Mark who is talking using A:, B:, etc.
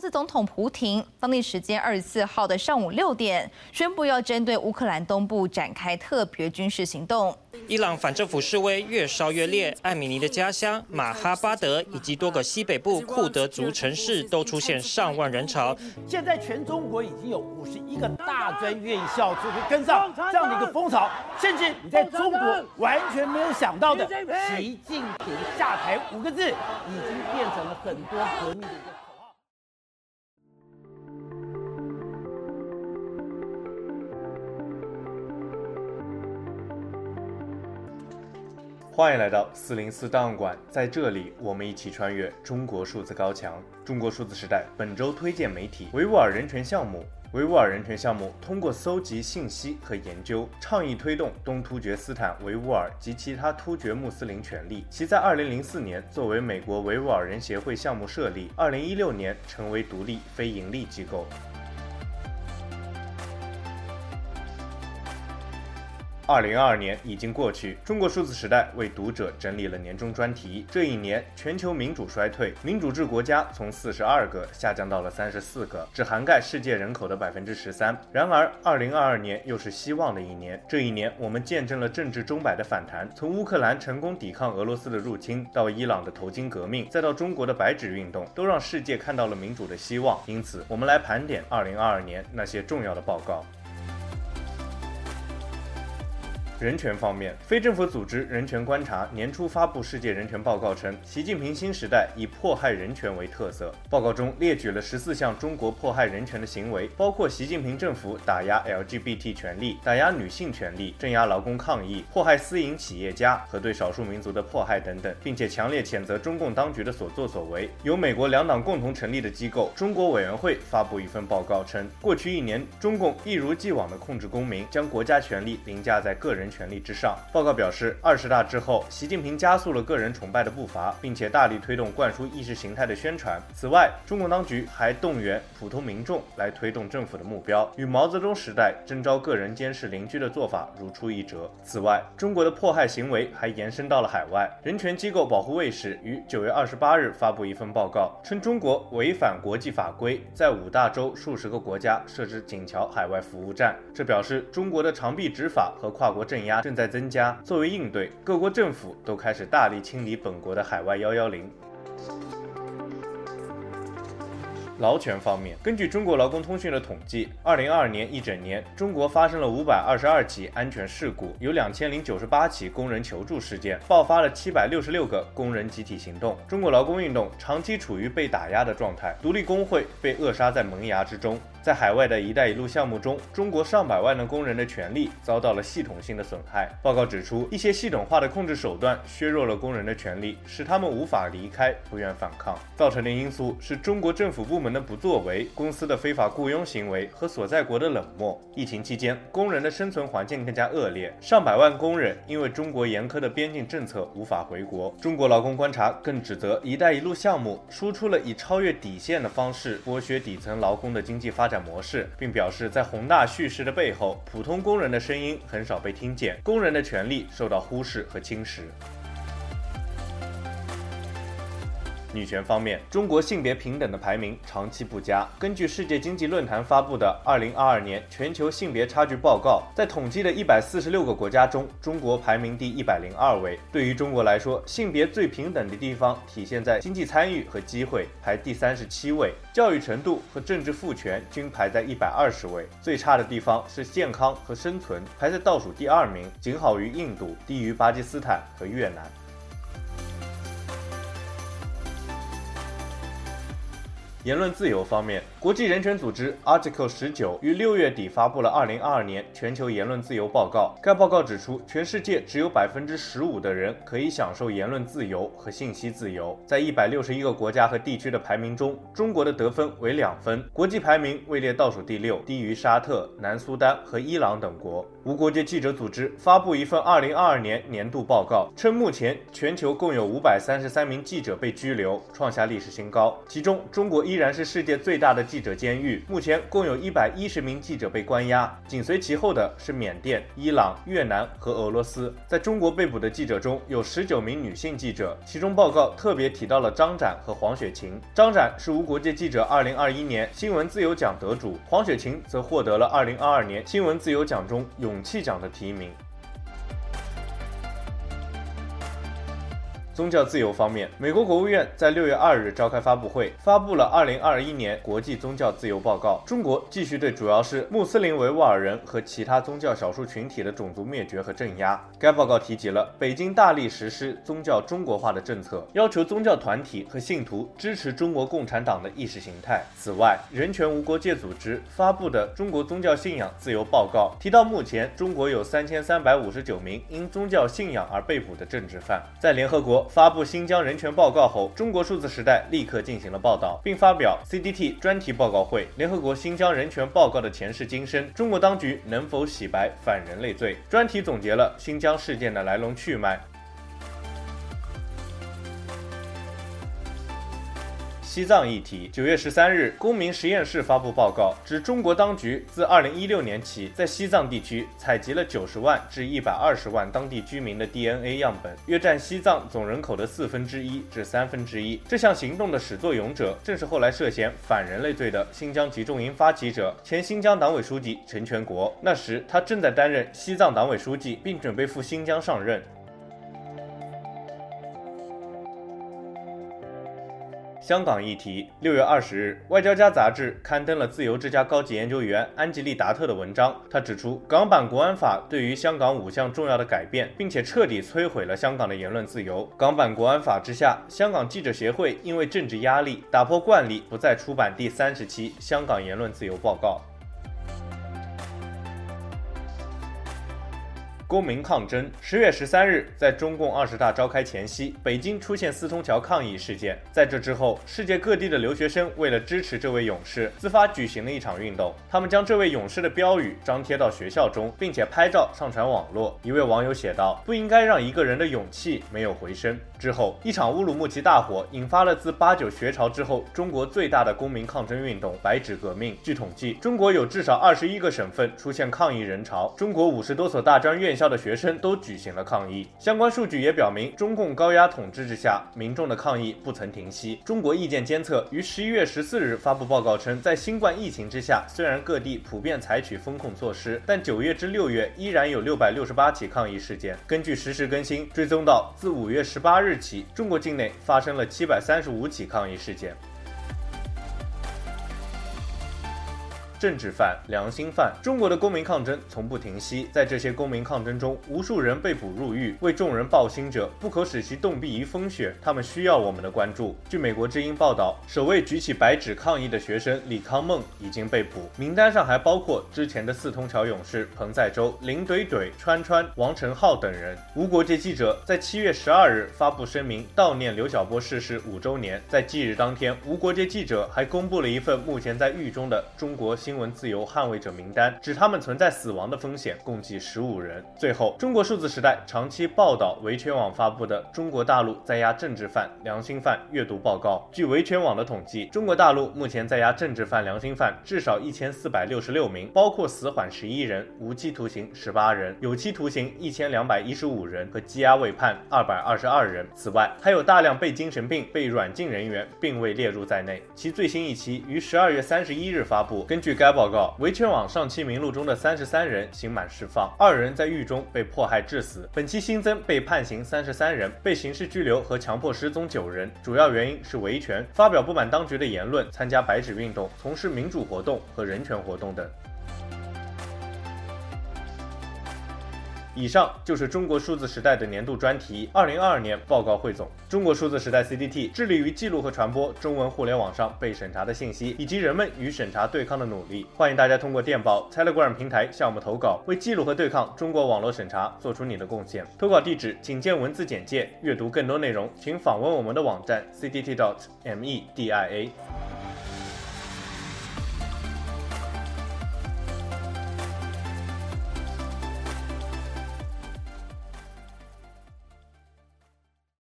A: 俄罗斯总统普廷当地时间二十四号的上午六点宣布，要针对乌克兰东部展开特别军事行动。
B: 伊朗反政府示威越烧越烈，艾米尼的家乡马哈巴德以及多个西北部库德族城市都出现上万人潮。
C: 现在全中国已经有五十一个大专院校就会跟上这样的一个风潮，甚至你在中国完全没有想到的“习近平下台”五个字，已经变成了很多革命的
D: 欢迎来到四零四档案馆，在这里，我们一起穿越中国数字高墙。中国数字时代本周推荐媒体：维吾尔人权项目。维吾尔人权项目通过搜集信息和研究，倡议推动东突厥斯坦维吾尔及其他突厥穆斯林权利。其在二零零四年作为美国维吾尔人协会项目设立，二零一六年成为独立非营利机构。二零二二年已经过去，中国数字时代为读者整理了年终专题。这一年，全球民主衰退，民主制国家从四十二个下降到了三十四个，只涵盖世界人口的百分之十三。然而，二零二二年又是希望的一年。这一年，我们见证了政治钟摆的反弹，从乌克兰成功抵抗俄罗斯的入侵，到伊朗的头巾革命，再到中国的白纸运动，都让世界看到了民主的希望。因此，我们来盘点二零二二年那些重要的报告。人权方面，非政府组织人权观察年初发布世界人权报告称，习近平新时代以迫害人权为特色。报告中列举了十四项中国迫害人权的行为，包括习近平政府打压 LGBT 权利、打压女性权利、镇压劳工抗议、迫害私营企业家和对少数民族的迫害等等，并且强烈谴责中共当局的所作所为。由美国两党共同成立的机构中国委员会发布一份报告称，过去一年，中共一如既往地控制公民，将国家权力凌驾在个人权力之上。报告表示，二十大之后，习近平加速了个人崇拜的步伐，并且大力推动灌输意识形态的宣传。此外，中共当局还动员普通民众来推动政府的目标，与毛泽东时代征召个人监视邻居的做法如出一辙。此外，中国的迫害行为还延伸到了海外。人权机构保护卫士于九月二十八日发布一份报告，称中国违反国际法规，在五大洲数十个国家设置警桥海外服务站。这表示中国的长臂执法和跨国政压正在。在增加。作为应对，各国政府都开始大力清理本国的海外幺幺零。劳权方面，根据中国劳工通讯的统计，二零二二年一整年，中国发生了五百二十二起安全事故，有两千零九十八起工人求助事件，爆发了七百六十六个工人集体行动。中国劳工运动长期处于被打压的状态，独立工会被扼杀在萌芽之中。在海外的一带一路项目中，中国上百万的工人的权利遭到了系统性的损害。报告指出，一些系统化的控制手段削弱了工人的权利，使他们无法离开，不愿反抗。造成的因素是中国政府部门的不作为、公司的非法雇佣行为和所在国的冷漠。疫情期间，工人的生存环境更加恶劣，上百万工人因为中国严苛的边境政策无法回国。中国劳工观察更指责“一带一路”项目输出了以超越底线的方式剥削底层劳工的经济发展。展模式，并表示，在宏大叙事的背后，普通工人的声音很少被听见，工人的权利受到忽视和侵蚀。女权方面，中国性别平等的排名长期不佳。根据世界经济论坛发布的《二零二二年全球性别差距报告》，在统计的一百四十六个国家中，中国排名第一百零二位。对于中国来说，性别最平等的地方体现在经济参与和机会，排第三十七位；教育程度和政治赋权均排在一百二十位。最差的地方是健康和生存，排在倒数第二名，仅好于印度，低于巴基斯坦和越南。言论自由方面，国际人权组织 Article 十九于六月底发布了二零二二年全球言论自由报告。该报告指出，全世界只有百分之十五的人可以享受言论自由和信息自由。在一百六十一个国家和地区的排名中，中国的得分为两分，国际排名位列倒数第六，低于沙特、南苏丹和伊朗等国。无国界记者组织发布一份二零二二年年度报告，称目前全球共有五百三十三名记者被拘留，创下历史新高，其中中国。依然是世界最大的记者监狱，目前共有一百一十名记者被关押，紧随其后的是缅甸、伊朗、越南和俄罗斯。在中国被捕的记者中有十九名女性记者，其中报告特别提到了张展和黄雪晴。张展是无国界记者二零二一年新闻自由奖得主，黄雪晴则获得了二零二二年新闻自由奖中勇气奖的提名。宗教自由方面，美国国务院在六月二日召开发布会，发布了二零二一年国际宗教自由报告。中国继续对主要是穆斯林维吾尔人和其他宗教少数群体的种族灭绝和镇压。该报告提及了北京大力实施宗教中国化的政策，要求宗教团体和信徒支持中国共产党的意识形态。此外，人权无国界组织发布的《中国宗教信仰自由报告》提到，目前中国有三千三百五十九名因宗教信仰而被捕的政治犯。在联合国发布新疆人权报告后，中国数字时代立刻进行了报道，并发表 CDT 专题报告会：联合国新疆人权报告的前世今生，中国当局能否洗白反人类罪？专题总结了新疆事件的来龙去脉。西藏议题，九月十三日，公民实验室发布报告，指中国当局自二零一六年起，在西藏地区采集了九十万至一百二十万当地居民的 DNA 样本，约占西藏总人口的四分之一至三分之一。这项行动的始作俑者，正是后来涉嫌反人类罪的新疆集中营发起者、前新疆党委书记陈全国。那时，他正在担任西藏党委书记，并准备赴新疆上任。香港议题，六月二十日，《外交家》杂志刊登了自由之家高级研究员安吉利达特的文章。他指出，港版国安法对于香港五项重要的改变，并且彻底摧毁了香港的言论自由。港版国安法之下，香港记者协会因为政治压力，打破惯例，不再出版第三十期《香港言论自由报告》。公民抗争。十月十三日，在中共二十大召开前夕，北京出现四通桥抗议事件。在这之后，世界各地的留学生为了支持这位勇士，自发举行了一场运动。他们将这位勇士的标语张贴到学校中，并且拍照上传网络。一位网友写道：“不应该让一个人的勇气没有回声。”之后，一场乌鲁木齐大火引发了自八九学潮之后中国最大的公民抗争运动——白纸革命。据统计，中国有至少二十一个省份出现抗议人潮，中国五十多所大专院校的学生都举行了抗议。相关数据也表明，中共高压统治之下，民众的抗议不曾停息。中国意见监测于十一月十四日发布报告称，在新冠疫情之下，虽然各地普遍采取封控措施，但九月至六月依然有六百六十八起抗议事件。根据实时更新，追踪到自五月十八日起，中国境内发生了七百三十五起抗议事件。政治犯、良心犯，中国的公民抗争从不停息。在这些公民抗争中，无数人被捕入狱，为众人抱薪者不可使其冻毙于风雪。他们需要我们的关注。据美国之音报道，首位举起白纸抗议的学生李康梦已经被捕，名单上还包括之前的四通桥勇士彭在洲、林怼怼、川川、王成浩等人。无国界记者在七月十二日发布声明，悼念刘晓波逝世五周年。在忌日当天，无国界记者还公布了一份目前在狱中的中国新新闻自由捍卫者名单，指他们存在死亡的风险，共计十五人。最后，中国数字时代长期报道维权网发布的《中国大陆在押政治犯、良心犯阅读报告》。据维权网的统计，中国大陆目前在押政治犯、良心犯至少一千四百六十六名，包括死缓十一人、无期徒刑十八人、有期徒刑一千两百一十五人和羁押未判二百二十二人。此外，还有大量被精神病、被软禁人员并未列入在内。其最新一期于十二月三十一日发布。根据该报告。维权网上期名录中的三十三人刑满释放，二人在狱中被迫害致死。本期新增被判刑三十三人，被刑事拘留和强迫失踪九人，主要原因是维权、发表不满当局的言论、参加白纸运动、从事民主活动和人权活动等。以上就是中国数字时代的年度专题二零二二年报告汇总。中国数字时代 CDT 致力于记录和传播中文互联网上被审查的信息，以及人们与审查对抗的努力。欢迎大家通过电报 Telegram 平台向我们投稿，为记录和对抗中国网络审查做出你的贡献。投稿地址请见文字简介。阅读更多内容，请访问我们的网站 cdt.media。